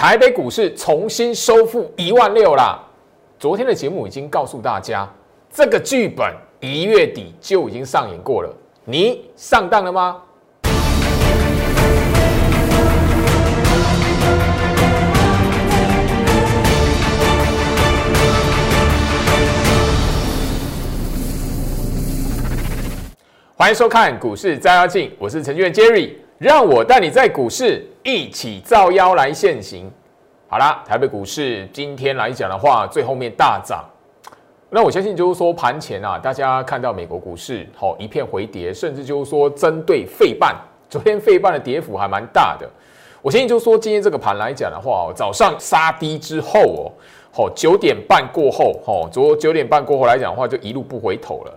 台北股市重新收复一万六啦。昨天的节目已经告诉大家，这个剧本一月底就已经上演过了。你上当了吗？欢迎收看股市摘要镜，我是程序员 Jerry，让我带你在股市一起造妖来现行。好啦，台北股市今天来讲的话，最后面大涨。那我相信就是说盘前啊，大家看到美国股市好一片回跌，甚至就是说针对费半，昨天费半的跌幅还蛮大的。我相信就是说今天这个盘来讲的话哦，早上杀低之后哦，好九点半过后，哦，昨九点半过后来讲的话，就一路不回头了。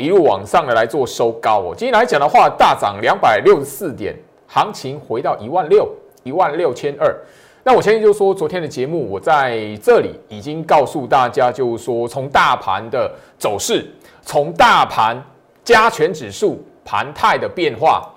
一路往上的来做收高哦。今天来讲的话，大涨两百六十四点，行情回到一万六，一万六千二。那我相信就是说，昨天的节目我在这里已经告诉大家，就是说从大盘的走势，从大盘加权指数盘态的变化，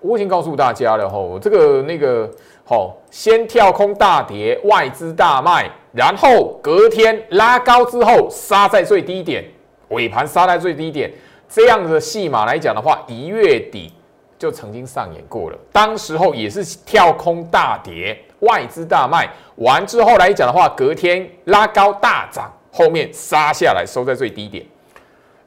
我已经告诉大家了吼。这个那个好，先跳空大跌，外资大卖，然后隔天拉高之后杀在最低点。尾盘杀在最低点，这样的戏码来讲的话，一月底就曾经上演过了。当时候也是跳空大跌，外资大卖完之后来讲的话，隔天拉高大涨，后面杀下来收在最低点，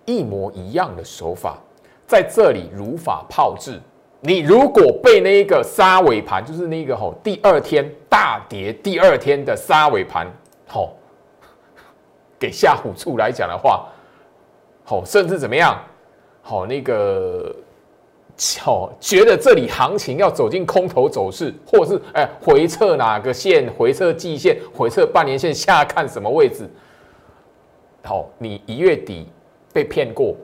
一模一样的手法在这里如法炮制。你如果被那一个杀尾盘，就是那个吼第二天大跌，第二天的杀尾盘吼给吓唬住来讲的话。好，甚至怎么样？好，那个，好，觉得这里行情要走进空头走势，或是哎回撤哪个线？回撤季线？回撤半年线？下看什么位置？好，你一月底被骗过，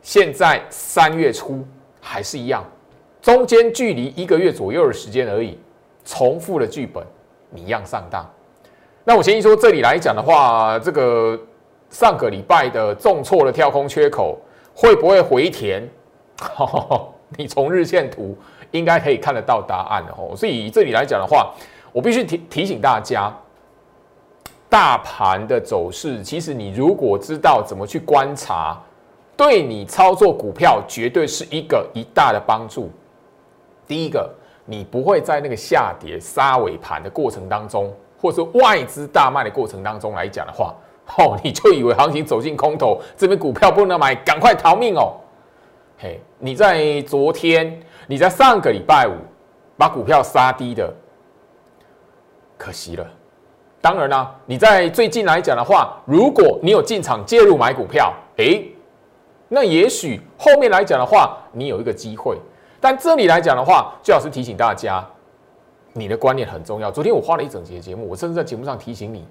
现在三月初还是一样，中间距离一个月左右的时间而已，重复的剧本，你一样上当。那我先说这里来讲的话，这个。上个礼拜的重挫的跳空缺口会不会回填？你从日线图应该可以看得到答案的哦。所以这里来讲的话，我必须提提醒大家，大盘的走势，其实你如果知道怎么去观察，对你操作股票绝对是一个一大的帮助。第一个，你不会在那个下跌杀尾盘的过程当中，或者说外资大卖的过程当中来讲的话。哦，你就以为行情走进空头，这边股票不能买，赶快逃命哦！嘿，你在昨天，你在上个礼拜五把股票杀低的，可惜了。当然啦，你在最近来讲的话，如果你有进场介入买股票，诶，那也许后面来讲的话，你有一个机会。但这里来讲的话，最好是提醒大家，你的观念很重要。昨天我花了一整节节目，我甚至在节目上提醒你。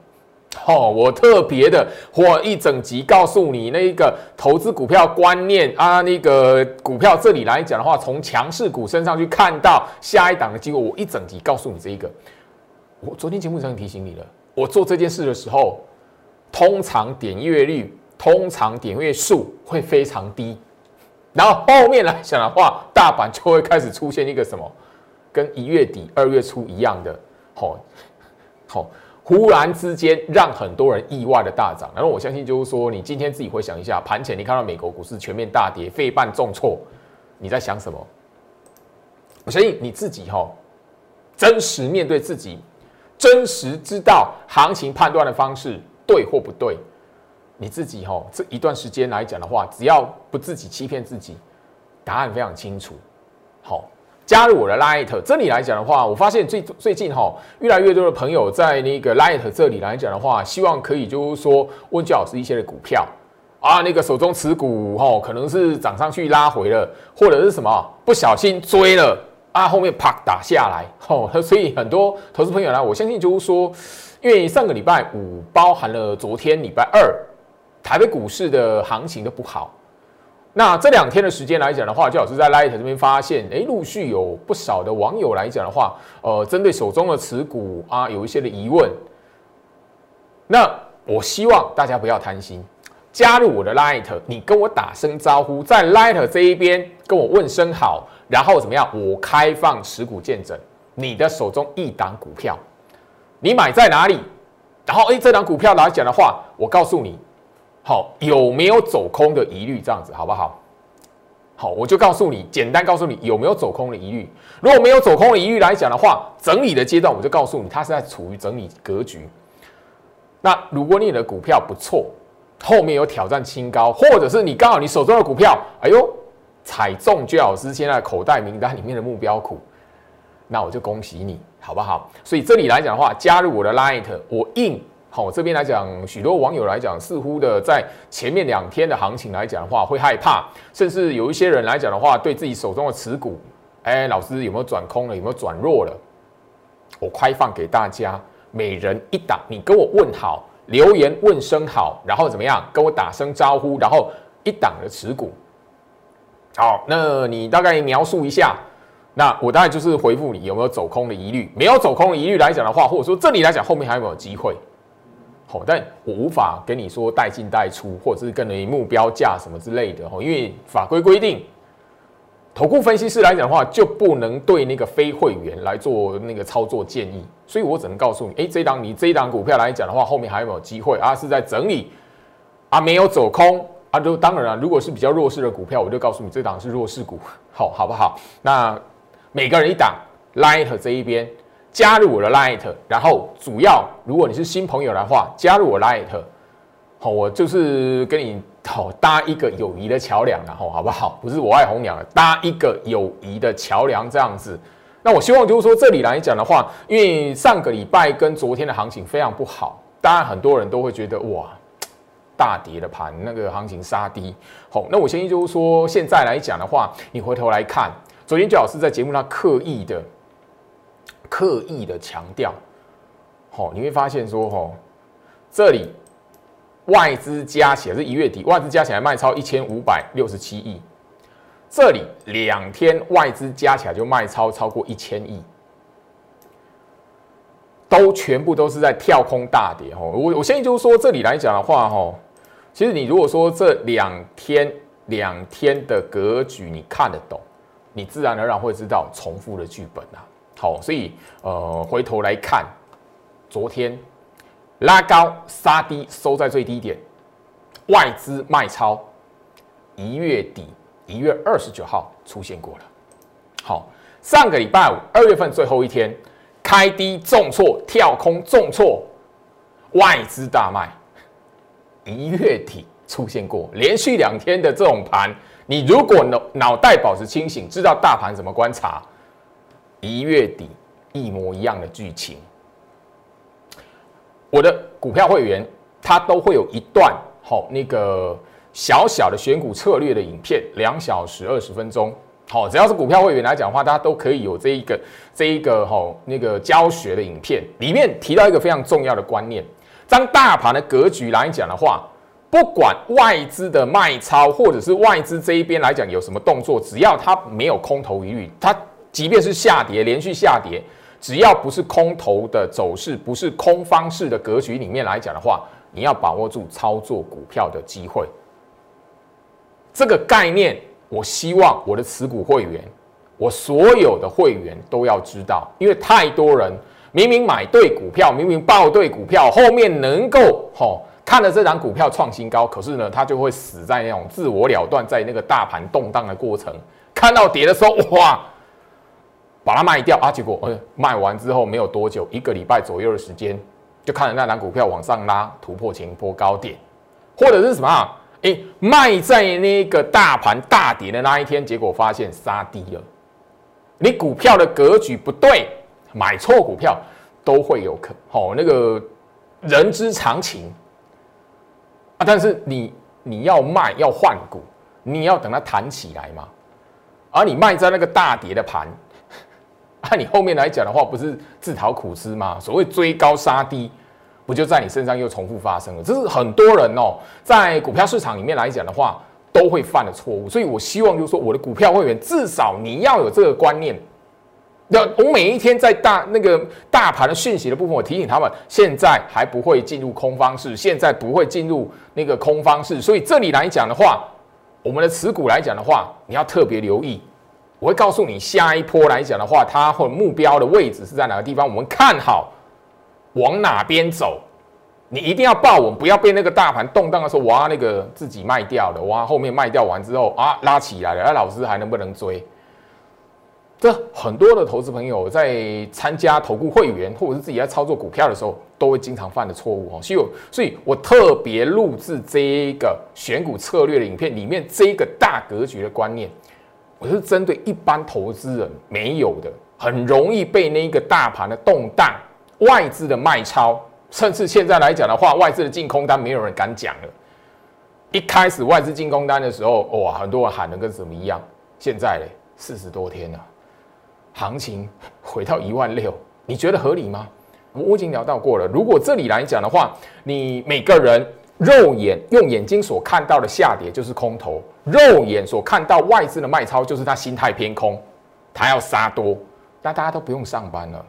哦，我特别的花一整集告诉你那个投资股票观念啊，那个股票这里来讲的话，从强势股身上去看到下一档的机会，我一整集告诉你这一个。我昨天节目上提醒你了，我做这件事的时候，通常点阅率、通常点阅数会非常低，然后后面来讲的话，大盘就会开始出现一个什么，跟一月底、二月初一样的，好，好。忽然之间，让很多人意外的大涨。然后我相信，就是说，你今天自己回想一下，盘前你看到美国股市全面大跌，费半重挫，你在想什么？我相信你自己哈，真实面对自己，真实知道行情判断的方式对或不对，你自己哈这一段时间来讲的话，只要不自己欺骗自己，答案非常清楚。好。加入我的 Light，这里来讲的话，我发现最最近哈，越来越多的朋友在那个 Light 这里来讲的话，希望可以就是说问教老师一些的股票啊，那个手中持股哈，可能是涨上去拉回了，或者是什么不小心追了啊，后面啪打下来哦，所以很多投资朋友呢，我相信就是说，因为上个礼拜五包含了昨天礼拜二台北股市的行情都不好。那这两天的时间来讲的话，就老师在 Light 这边发现，哎，陆续有不少的网友来讲的话，呃，针对手中的持股啊，有一些的疑问。那我希望大家不要贪心，加入我的 Light，你跟我打声招呼，在 Light 这一边跟我问声好，然后怎么样？我开放持股见证，你的手中一档股票，你买在哪里？然后，哎，这档股票来讲的话，我告诉你，好有没有走空的疑虑？这样子好不好？好，我就告诉你，简单告诉你有没有走空的疑虑。如果没有走空的疑虑来讲的话，整理的阶段我就告诉你，它是在处于整理格局。那如果你的股票不错，后面有挑战新高，或者是你刚好你手中的股票，哎呦，踩中最老师现在口袋名单里面的目标股，那我就恭喜你。好不好？所以这里来讲的话，加入我的 Light，我印好这边来讲，许多网友来讲，似乎的在前面两天的行情来讲的话，会害怕，甚至有一些人来讲的话，对自己手中的持股，哎，老师有没有转空了？有没有转弱了？我开放给大家，每人一档，你跟我问好，留言问声好，然后怎么样？跟我打声招呼，然后一档的持股。好，那你大概描述一下。那我大概就是回复你有没有走空的疑虑，没有走空的疑虑来讲的话，或者说这里来讲后面还有没有机会？好，但我无法跟你说带进带出，或者是跟你目标价什么之类的哦，因为法规规定，投顾分析师来讲的话就不能对那个非会员来做那个操作建议，所以我只能告诉你，哎，这档你这一档股票来讲的话，后面还有没有机会啊？是在整理啊，没有走空啊？就当然了，如果是比较弱势的股票，我就告诉你这档是弱势股，好好不好？那。每个人一档，Light 这一边加入我的 Light，然后主要如果你是新朋友的话，加入我 Light，好，我就是跟你好搭一个友谊的桥梁，然后好不好？不是我爱红娘，搭一个友谊的桥梁这样子。那我希望就是说这里来讲的话，因为上个礼拜跟昨天的行情非常不好，当然很多人都会觉得哇，大跌的盘那个行情杀低。好，那我建议就是说现在来讲的话，你回头来看。昨天最老师在节目上刻意的、刻意的强调，好，你会发现说，哈，这里外资加起来是一月底，外资加起来卖超一千五百六十七亿，这里两天外资加起来就卖超超过一千亿，都全部都是在跳空大跌，哈，我我相信就是说这里来讲的话，哈，其实你如果说这两天两天的格局你看得懂。你自然而然会知道重复的剧本啊。好，所以呃，回头来看，昨天拉高杀低收在最低点，外资卖超，一月底一月二十九号出现过了。好，上个礼拜五二月份最后一天开低重挫跳空重挫，外资大卖，一月底出现过连续两天的这种盘。你如果脑脑袋保持清醒，知道大盘怎么观察，一月底一模一样的剧情。我的股票会员他都会有一段好那个小小的选股策略的影片，两小时二十分钟。好，只要是股票会员来讲的话，大家都可以有这一个这一个哈那个教学的影片，里面提到一个非常重要的观念，当大盘的格局来讲的话。不管外资的卖超，或者是外资这一边来讲有什么动作，只要它没有空头疑虑，它即便是下跌，连续下跌，只要不是空头的走势，不是空方式的格局里面来讲的话，你要把握住操作股票的机会。这个概念，我希望我的持股会员，我所有的会员都要知道，因为太多人明明买对股票，明明报对股票，后面能够吼。看了这档股票创新高，可是呢，他就会死在那种自我了断，在那个大盘动荡的过程。看到跌的时候，哇，把它卖掉啊！结果，呃，卖完之后没有多久，一个礼拜左右的时间，就看着那档股票往上拉，突破前波高点，或者是什么啊？哎，卖在那个大盘大跌的那一天，结果发现杀低了。你股票的格局不对，买错股票都会有可，好，那个人之常情。啊！但是你你要卖要换股，你要等它弹起来嘛。而你卖在那个大跌的盘，按 你后面来讲的话，不是自讨苦吃吗？所谓追高杀低，不就在你身上又重复发生了？这是很多人哦，在股票市场里面来讲的话，都会犯的错误。所以我希望就是说，我的股票会员至少你要有这个观念。那我每一天在大那个大盘的讯息的部分，我提醒他们，现在还不会进入空方式，现在不会进入那个空方式，所以这里来讲的话，我们的持股来讲的话，你要特别留意。我会告诉你，下一波来讲的话，它或目标的位置是在哪个地方，我们看好往哪边走，你一定要抱稳，不要被那个大盘动荡的时候，哇，那个自己卖掉了，哇，后面卖掉完之后啊，拉起来了，那老师还能不能追？这很多的投资朋友在参加投顾会员或者是自己在操作股票的时候，都会经常犯的错误哦。所以，所以我特别录制这一个选股策略的影片，里面这一个大格局的观念，我是针对一般投资人没有的，很容易被那个大盘的动荡、外资的卖超，甚至现在来讲的话，外资的净空单没有人敢讲了。一开始外资进空单的时候，哇，很多人喊的跟什么一样。现在嘞，四十多天了。行情 回到一万六，你觉得合理吗？我已经聊到过了。如果这里来讲的话，你每个人肉眼用眼睛所看到的下跌就是空头，肉眼所看到外资的卖超就是他心态偏空，他要杀多，那大家都不用上班了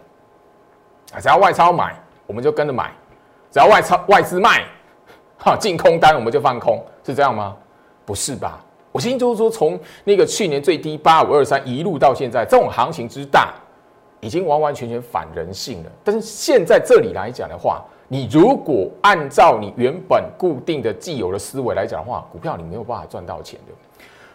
啊！只要外超买，我们就跟着买；只要外超外资卖，哈进空单我们就放空，是这样吗？不是吧？我心就是说，从那个去年最低八五二三一路到现在，这种行情之大，已经完完全全反人性了。但是现在这里来讲的话，你如果按照你原本固定的既有的思维来讲的话，股票你没有办法赚到钱的。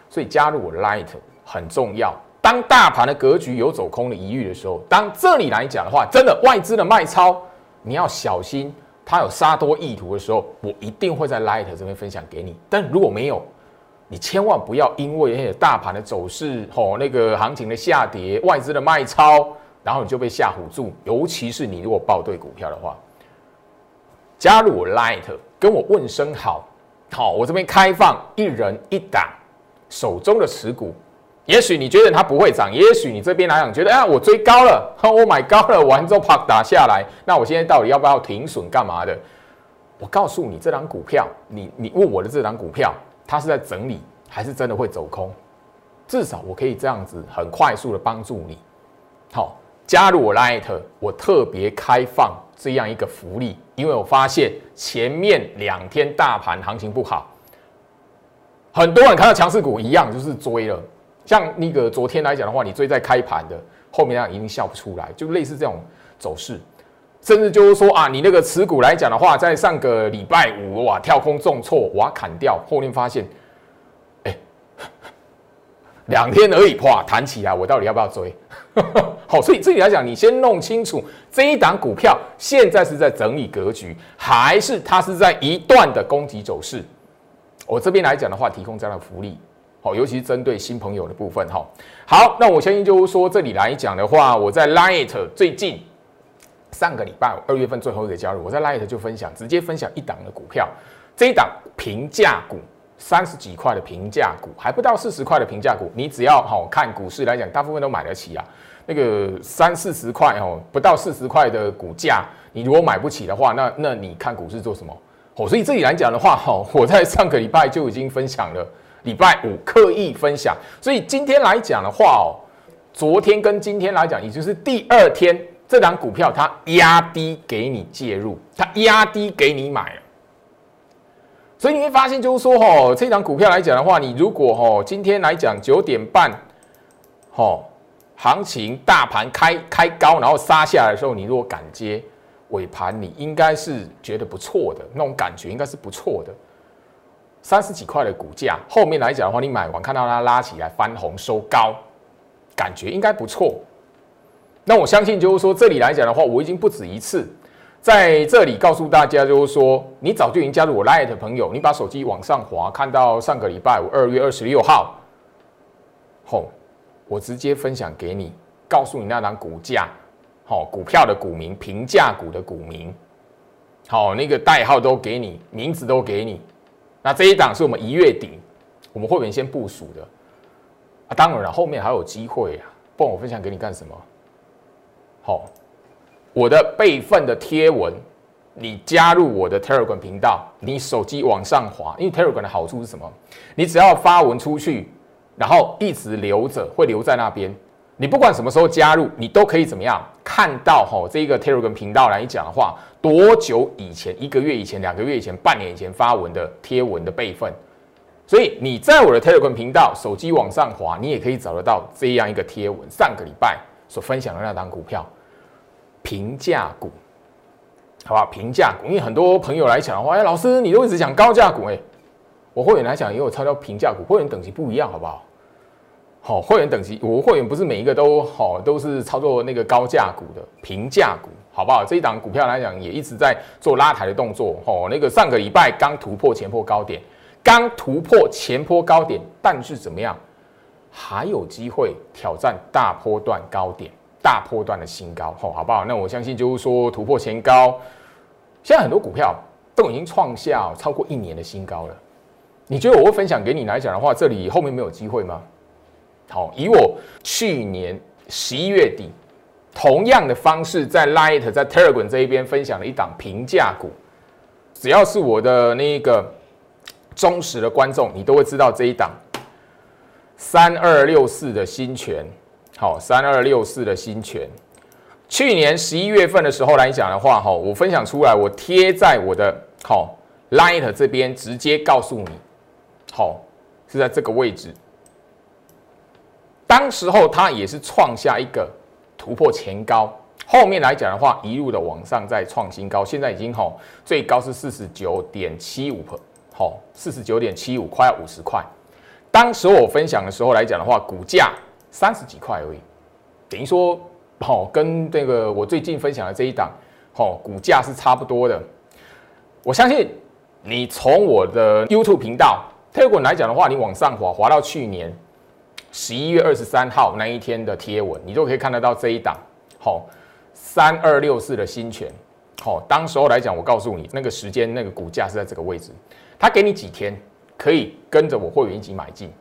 所以加入我 Light 很重要。当大盘的格局有走空的疑虑的时候，当这里来讲的话，真的外资的卖超，你要小心，它有杀多意图的时候，我一定会在 Light 这边分享给你。但如果没有，你千万不要因为大盘的走势，吼那个行情的下跌，外资的卖超，然后你就被吓唬住。尤其是你如果报对股票的话，加入我 Light，跟我问声好，好，我这边开放一人一档手中的持股。也许你觉得它不会涨，也许你这边来讲觉得，哎，我追高了，我买高了，完之后啪打下来，那我现在到底要不要停损干嘛的？我告诉你，这档股票，你你问我的这档股票。它是在整理，还是真的会走空？至少我可以这样子很快速的帮助你。好，加入我 Light，我特别开放这样一个福利，因为我发现前面两天大盘行情不好，很多人看到强势股一样就是追了。像那个昨天来讲的话，你追在开盘的后面，那一定笑不出来，就类似这种走势。甚至就是说啊，你那个持股来讲的话，在上个礼拜五哇跳空重挫，哇砍掉，后面发现，两天而已，哇弹起来，我到底要不要追？好，所以这里来讲，你先弄清楚这一档股票现在是在整理格局，还是它是在一段的攻击走势？我这边来讲的话，提供这样的福利，好，尤其是针对新朋友的部分，哈。好，那我相信就是说，这里来讲的话，我在 Light 最近。上个礼拜二月份最后一个交易，我在 Light 就分享，直接分享一档的股票，这一档平价股，三十几块的平价股，还不到四十块的平价股，你只要好看股市来讲，大部分都买得起啊。那个三四十块哦，不到四十块的股价，你如果买不起的话，那那你看股市做什么？哦，所以这里来讲的话，哈，我在上个礼拜就已经分享了，礼拜五刻意分享，所以今天来讲的话哦，昨天跟今天来讲，也就是第二天。这档股票它压低给你介入，它压低给你买，所以你会发现就是说，吼，这档股票来讲的话，你如果吼今天来讲九点半，吼行情大盘开开高，然后杀下来的时候，你如果敢接尾盘，你应该是觉得不错的那种感觉，应该是不错的。三十几块的股价，后面来讲的话，你买完看到它拉起来翻红收高，感觉应该不错。那我相信，就是说，这里来讲的话，我已经不止一次在这里告诉大家，就是说，你早就已经加入我 Light 的朋友，你把手机往上滑，看到上个礼拜五二月二十六号，后，我直接分享给你，告诉你那档股价，好，股票的股名，平价股的股名，好，那个代号都给你，名字都给你。那这一档是我们一月底，我们会员先部署的啊，当然了，后面还有机会啊，不然我分享给你干什么？好，我的备份的贴文，你加入我的 Telegram 频道，你手机往上滑，因为 Telegram 的好处是什么？你只要发文出去，然后一直留着，会留在那边。你不管什么时候加入，你都可以怎么样看到？哈，这个 Telegram 频道来讲的话，多久以前？一个月以前、两个月以前、半年以前发文的贴文的备份。所以你在我的 Telegram 频道，手机往上滑，你也可以找得到这样一个贴文。上个礼拜所分享的那档股票。平价股，好吧？平价股，因为很多朋友来讲的话，哎，老师你都一直讲高价股，哎，我会员来讲也有超到平价股，会员等级不一样，好不好？好，会员等级，我会员不是每一个都好，都是操作那个高价股的平价股，好不好？这一档股票来讲也一直在做拉抬的动作，哦，那个上个礼拜刚突破前坡高点，刚突破前坡高点，但是怎么样？还有机会挑战大波段高点、大波段的新高，吼，好不好？那我相信就是说突破前高，现在很多股票都已经创下超过一年的新高了。你觉得我会分享给你来讲的话，这里后面没有机会吗？好，以我去年十一月底同样的方式，在 Light 在 Telegram 这一边分享了一档平价股，只要是我的那个忠实的观众，你都会知道这一档。三二六四的新权，好，三二六四的新权，去年十一月份的时候来讲的话，哈，我分享出来，我贴在我的好 Light 这边，直接告诉你，好，是在这个位置。当时候它也是创下一个突破前高，后面来讲的话，一路的往上再创新高，现在已经好最高是四十九点七五，好，四十九点七五，快要五十块。当时我分享的时候来讲的话，股价三十几块而已，等于说，好跟这个我最近分享的这一档，好股价是差不多的。我相信你从我的 YouTube 频道贴文来讲的话，你往上滑滑到去年十一月二十三号那一天的贴文，你都可以看得到这一档，好三二六四的新权，好当时候来讲，我告诉你那个时间那个股价是在这个位置，他给你几天。可以跟着我会员一起买进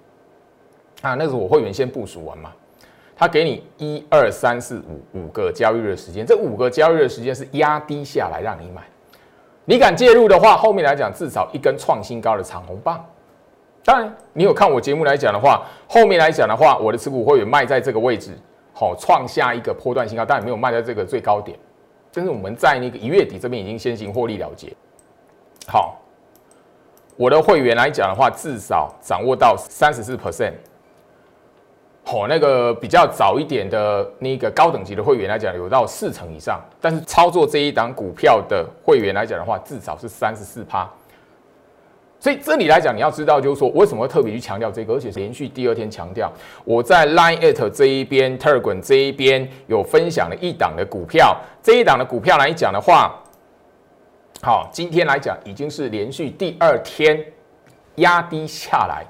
啊！那是我会员先部署完嘛。他给你一二三四五五个交易日的时间，这五个交易日的时间是压低下来让你买。你敢介入的话，后面来讲至少一根创新高的长红棒。当然，你有看我节目来讲的话，后面来讲的话，我的持股会员卖在这个位置，好创下一个波段新高，但也没有卖在这个最高点。但是我们在那个一月底这边已经先行获利了结。好。我的会员来讲的话，至少掌握到三十四 percent。好，那个比较早一点的那个高等级的会员来讲，有到四成以上。但是操作这一档股票的会员来讲的话，至少是三十四趴。所以这里来讲，你要知道，就是说为什么会特别去强调这个，而且连续第二天强调。我在 Line at 这一边，Telegram 这一边有分享了一档的股票。这一档的股票来讲的话。好，今天来讲已经是连续第二天压低下来，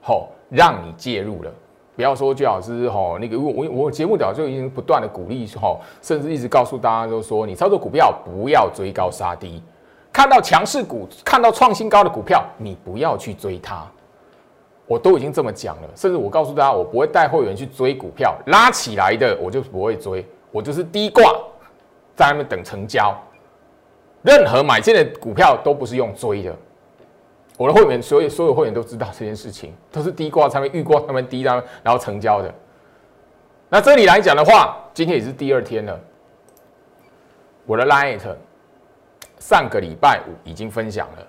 好，让你介入了。不要说最好是哈那个，我我我节目早就已经不断的鼓励哈，甚至一直告诉大家，就是说你操作股票不要追高杀低，看到强势股，看到创新高的股票，你不要去追它。我都已经这么讲了，甚至我告诉大家，我不会带会员去追股票，拉起来的我就不会追，我就是低挂在那边等成交。任何买进的股票都不是用追的，我的会员，所有所有会员都知道这件事情，都是低挂上面预挂上面低单，然后成交的。那这里来讲的话，今天也是第二天了。我的 Light 上个礼拜五已经分享了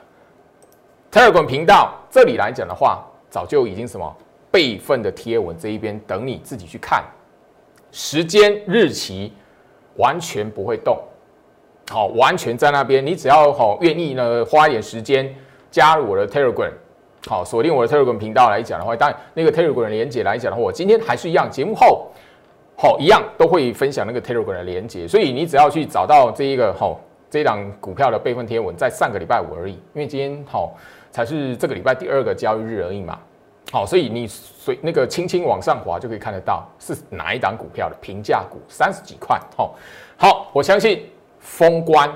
，Telegram 频道这里来讲的话，早就已经什么备份的贴文这一边等你自己去看，时间日期完全不会动。好，完全在那边。你只要好愿意呢，花一点时间加入我的 Telegram，好锁定我的 Telegram 频道来讲的话，当然那个 Telegram 的连接来讲的话，我今天还是一样，节目后好一样都会分享那个 Telegram 的连接。所以你只要去找到这一个好这一档股票的备份贴文，在上个礼拜五而已，因为今天好才是这个礼拜第二个交易日而已嘛。好，所以你随那个轻轻往上滑就可以看得到是哪一档股票的平价股，三十几块。好，好，我相信。封关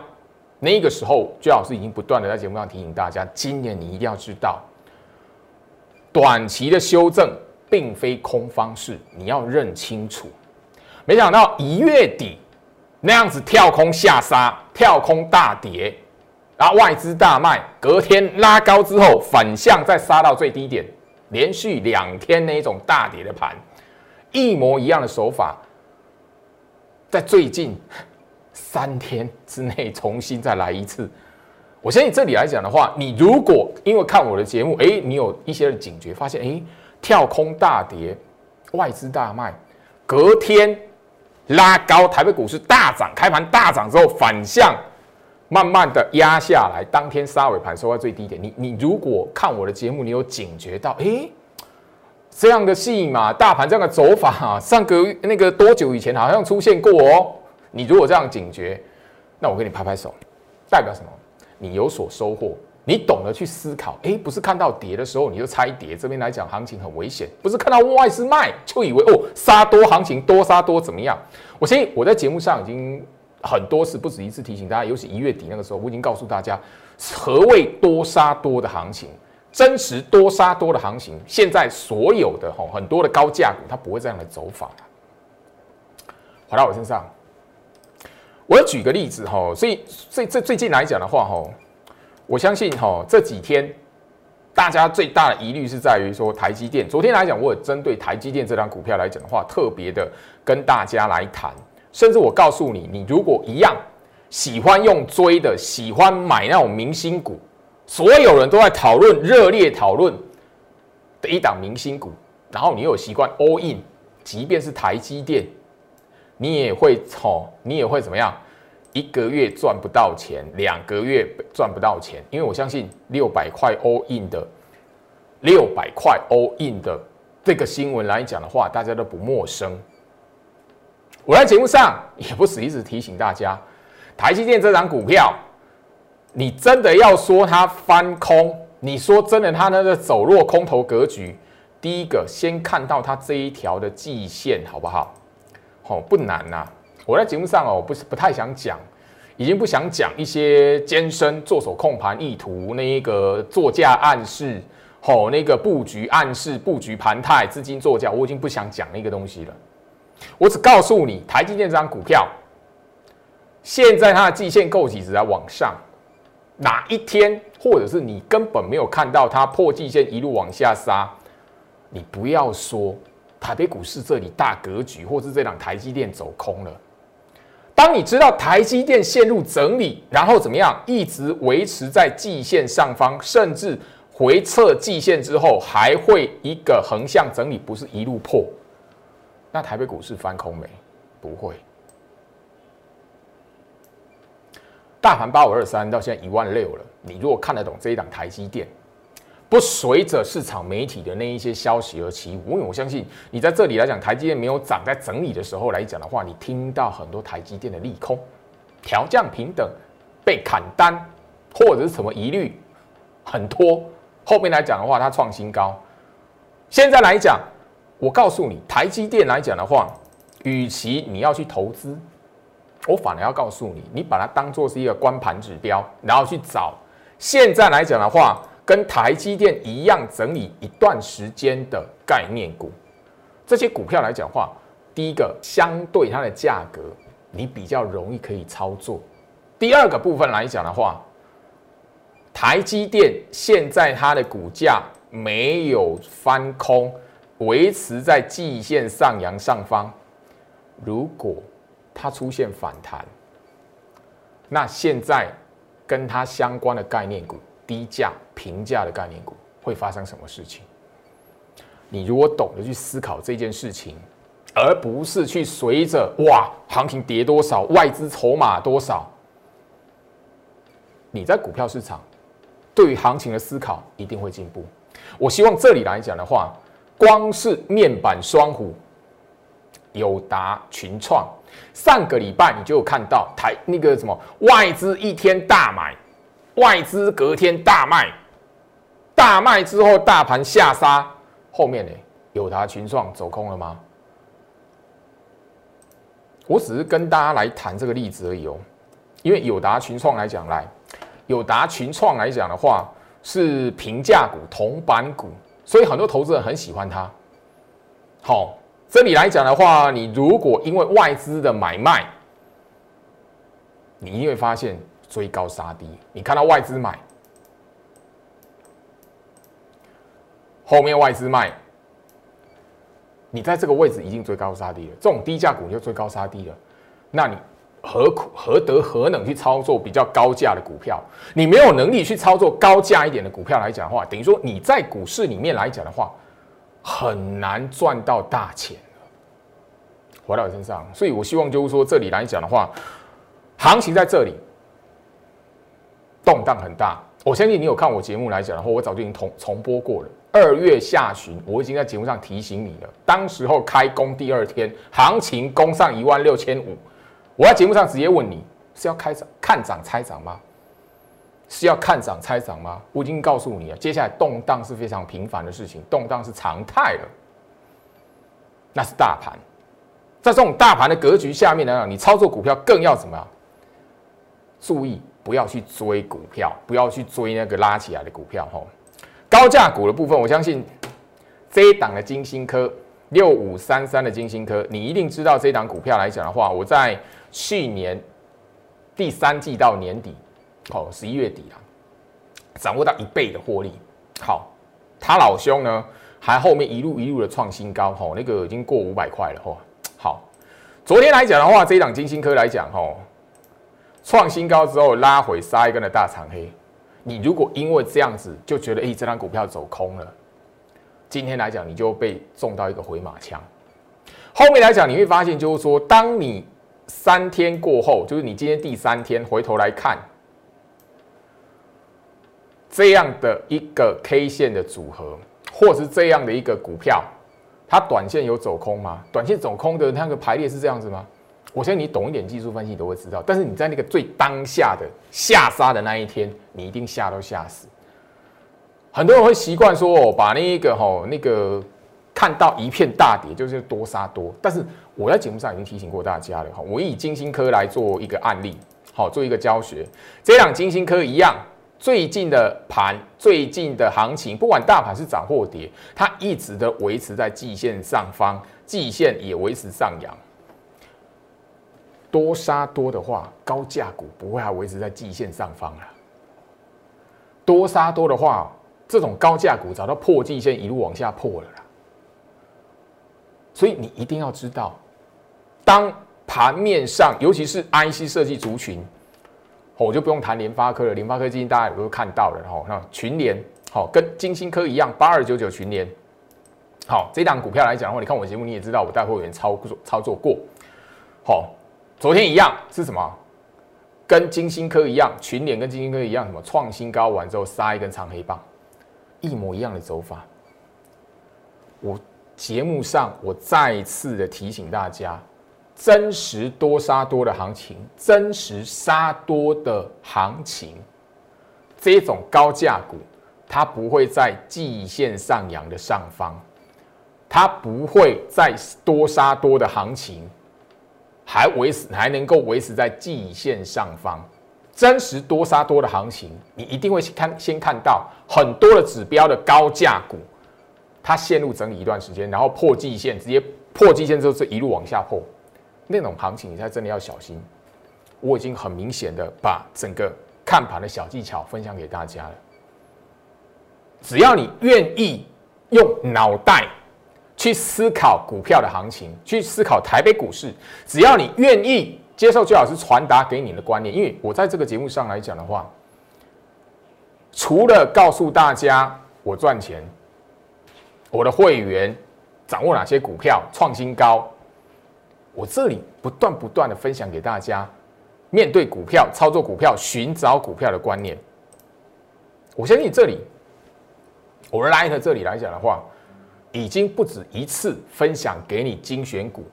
那个时候，朱老师已经不断的在节目上提醒大家，今年你一定要知道，短期的修正并非空方式，你要认清楚。没想到一月底那样子跳空下杀，跳空大跌，然后外资大卖，隔天拉高之后反向再杀到最低点，连续两天那种大跌的盘，一模一样的手法，在最近。三天之内重新再来一次，我相信这里来讲的话，你如果因为看我的节目，哎，你有一些的警觉，发现哎，跳空大跌，外资大卖，隔天拉高，台北股市大涨，开盘大涨之后反向慢慢的压下来，当天杀尾盘收在最低点。你你如果看我的节目，你有警觉到，诶，这样的戏码，大盘这样的走法，上个那个多久以前好像出现过哦。你如果这样警觉，那我给你拍拍手，代表什么？你有所收获，你懂得去思考。诶，不是看到跌的时候你就猜跌，这边来讲行情很危险。不是看到外资卖就以为哦杀多行情多杀多怎么样？我相信我在节目上已经。很多次不止一次提醒大家，尤其一月底那个时候，我已经告诉大家何谓多杀多的行情，真实多杀多的行情。现在所有的哈很多的高价股，它不会这样的走法。回到我身上，我举个例子哈，所以所以这最近来讲的话哈，我相信哈这几天大家最大的疑虑是在于说台积电。昨天来讲，我有针对台积电这张股票来讲的话，特别的跟大家来谈。甚至我告诉你，你如果一样喜欢用追的，喜欢买那种明星股，所有人都在讨论、热烈讨论的一档明星股，然后你又有习惯 all in，即便是台积电，你也会吼，你也会怎么样？一个月赚不到钱，两个月赚不到钱，因为我相信六百块 all in 的，六百块 all in 的这个新闻来讲的话，大家都不陌生。我在节目上也不止一直提醒大家，台积电这张股票，你真的要说它翻空，你说真的它那个走弱空头格局，第一个先看到它这一条的季线好不好？好不难呐。我在节目上哦，不是不太想讲，已经不想讲一些艰深做手控盘意图那一个作价暗示，吼那个布局暗示布局盘态资金作价，我已经不想讲那个东西了。我只告诉你，台积电这张股票，现在它的季线构起只在往上，哪一天，或者是你根本没有看到它破季线一路往下杀，你不要说台北股市这里大格局，或是这档台积电走空了。当你知道台积电陷入整理，然后怎么样，一直维持在季线上方，甚至回撤季线之后，还会一个横向整理，不是一路破。那台北股市翻空没？不会。大盘八五二三到现在一万六了。你如果看得懂这一档台积电，不随着市场媒体的那一些消息而起舞，因为我相信你在这里来讲，台积电没有涨，在整理的时候来讲的话，你听到很多台积电的利空、调降平等、被砍单，或者是什么疑虑很多。后面来讲的话，它创新高。现在来讲。我告诉你，台积电来讲的话，与其你要去投资，我反而要告诉你，你把它当做是一个关盘指标，然后去找现在来讲的话，跟台积电一样整理一段时间的概念股。这些股票来讲话，第一个相对它的价格，你比较容易可以操作。第二个部分来讲的话，台积电现在它的股价没有翻空。维持在季线上扬上方，如果它出现反弹，那现在跟它相关的概念股低价平价的概念股会发生什么事情？你如果懂得去思考这件事情，而不是去随着哇行情跌多少，外资筹码多少，你在股票市场对于行情的思考一定会进步。我希望这里来讲的话。光是面板双虎、友达、群创，上个礼拜你就看到台那个什么外资一天大买，外资隔天大卖，大卖之后大盘下杀，后面呢友达、群创走空了吗？我只是跟大家来谈这个例子而已哦，因为友达、群创来讲来，友达、群创来讲的话是平价股、铜板股。所以很多投资人很喜欢它。好，这里来讲的话，你如果因为外资的买卖，你会发现追高杀低。你看到外资买，后面外资卖，你在这个位置已经追高杀低了。这种低价股就追高杀低了，那你。何苦何德何能去操作比较高价的股票？你没有能力去操作高价一点的股票来讲的话，等于说你在股市里面来讲的话，很难赚到大钱回到我身上，所以我希望就是说，这里来讲的话，行情在这里，动荡很大。我相信你有看我节目来讲的话，我早就已经重重播过了。二月下旬，我已经在节目上提醒你了。当时候开工第二天，行情攻上一万六千五，我在节目上直接问你是要开涨看涨猜涨吗？是要看涨猜涨吗？我已经告诉你了，接下来动荡是非常频繁的事情，动荡是常态了。那是大盘，在这种大盘的格局下面呢，你操作股票更要怎么样？注意。不要去追股票，不要去追那个拉起来的股票，吼。高价股的部分，我相信这一档的金星科六五三三的金星科，你一定知道这一档股票来讲的话，我在去年第三季到年底，哦，十一月底啊，掌握到一倍的获利。好，他老兄呢，还后面一路一路的创新高，吼，那个已经过五百块了，吼。好，昨天来讲的话，这一档金星科来讲，吼。创新高之后拉回杀一根的大长黑，你如果因为这样子就觉得，哎，这张股票走空了，今天来讲你就被中到一个回马枪。后面来讲你会发现，就是说，当你三天过后，就是你今天第三天回头来看这样的一个 K 线的组合，或是这样的一个股票，它短线有走空吗？短线走空的那个排列是这样子吗？我相信你懂一点技术分析你都会知道，但是你在那个最当下的下杀的那一天，你一定吓都吓死。很多人会习惯说哦，把那个哈那个看到一片大跌就是多杀多，但是我在节目上已经提醒过大家了哈，我以金星科来做一个案例，好做一个教学。这两金星科一样，最近的盘、最近的行情，不管大盘是涨或跌，它一直的维持在季线上方，季线也维持上扬。多杀多的话，高价股不会还维持在季线上方了。多杀多的话，这种高价股找到破季线，一路往下破了啦。所以你一定要知道，当盘面上，尤其是 IC 设计族群，我就不用谈联发科了。联发科今天大家也都看到了，哈，那群联，好，跟金星科一样，八二九九群联，好，这档股票来讲的话，你看我节目你也知道，我带会员操作操作过，好。昨天一样是什么？跟金星科一样，群联跟金星科一样，什么创新高完之后杀一根长黑棒，一模一样的走法。我节目上我再次的提醒大家，真实多杀多的行情，真实杀多的行情，这种高价股，它不会在季线上扬的上方，它不会在多杀多的行情。还维持还能够维持在季线上方，真实多杀多的行情，你一定会看先看到很多的指标的高价股，它陷入整理一段时间，然后破季线，直接破季线之后是一路往下破，那种行情你才真的要小心。我已经很明显的把整个看盘的小技巧分享给大家了，只要你愿意用脑袋。去思考股票的行情，去思考台北股市。只要你愿意接受最好是传达给你的观念，因为我在这个节目上来讲的话，除了告诉大家我赚钱，我的会员掌握哪些股票创新高，我这里不断不断的分享给大家，面对股票操作股票寻找股票的观念。我相信这里，我们来到这里来讲的话。已经不止一次分享给你精选股，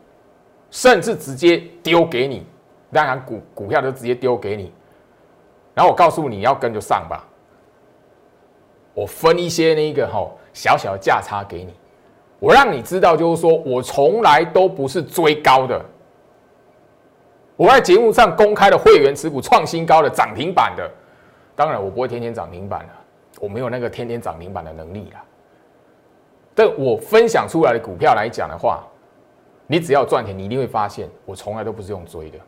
甚至直接丢给你，当然股股票都直接丢给你，然后我告诉你要跟就上吧，我分一些那个哈小小的价差给你，我让你知道就是说我从来都不是追高的，我在节目上公开的会员持股创新高的涨停板的，当然我不会天天涨停板了，我没有那个天天涨停板的能力了。但我分享出来的股票来讲的话，你只要赚钱，你一定会发现，我从来都不是用追的。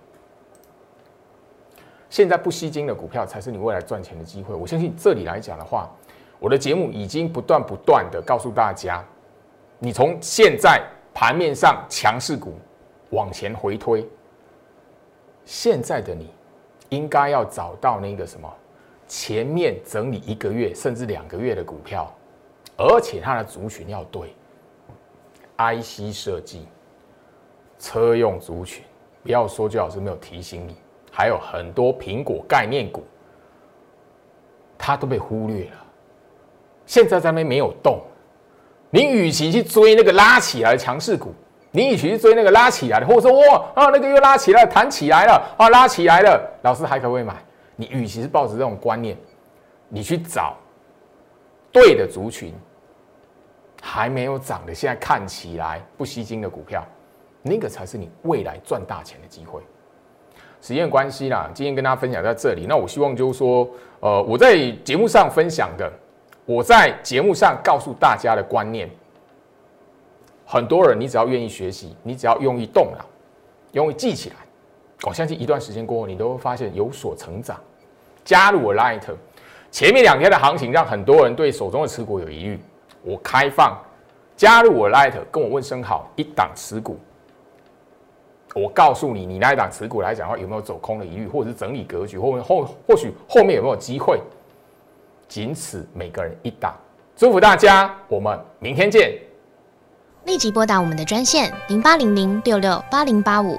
现在不吸金的股票才是你未来赚钱的机会。我相信这里来讲的话，我的节目已经不断不断的告诉大家，你从现在盘面上强势股往前回推，现在的你应该要找到那个什么前面整理一个月甚至两个月的股票。而且它的族群要对，IC 设计、车用族群，不要说最好是没有提醒你，还有很多苹果概念股，它都被忽略了。现在在那边没有动，你与其去追那个拉起来的强势股，你与其去追那个拉起来的，或者说哇啊那个又拉起来弹起来了啊拉起来了，老师还可不可以买？你与其是抱着这种观念，你去找对的族群，还没有涨的，现在看起来不吸金的股票，那个才是你未来赚大钱的机会。时间关系啦，今天跟大家分享在这里。那我希望就是说，呃，我在节目上分享的，我在节目上告诉大家的观念，很多人你只要愿意学习，你只要用意动脑，用意记起来，我相信一段时间过后，你都会发现有所成长。加入我 Light，前面两天的行情让很多人对手中的持股有疑虑，我开放加入我 Light，跟我问声好，一档持股。我告诉你，你那一档持股来讲的话，有没有走空的疑虑，或者是整理格局，或后或许后面有没有机会？仅此每个人一档，祝福大家，我们明天见。立即拨打我们的专线零八零零六六八零八五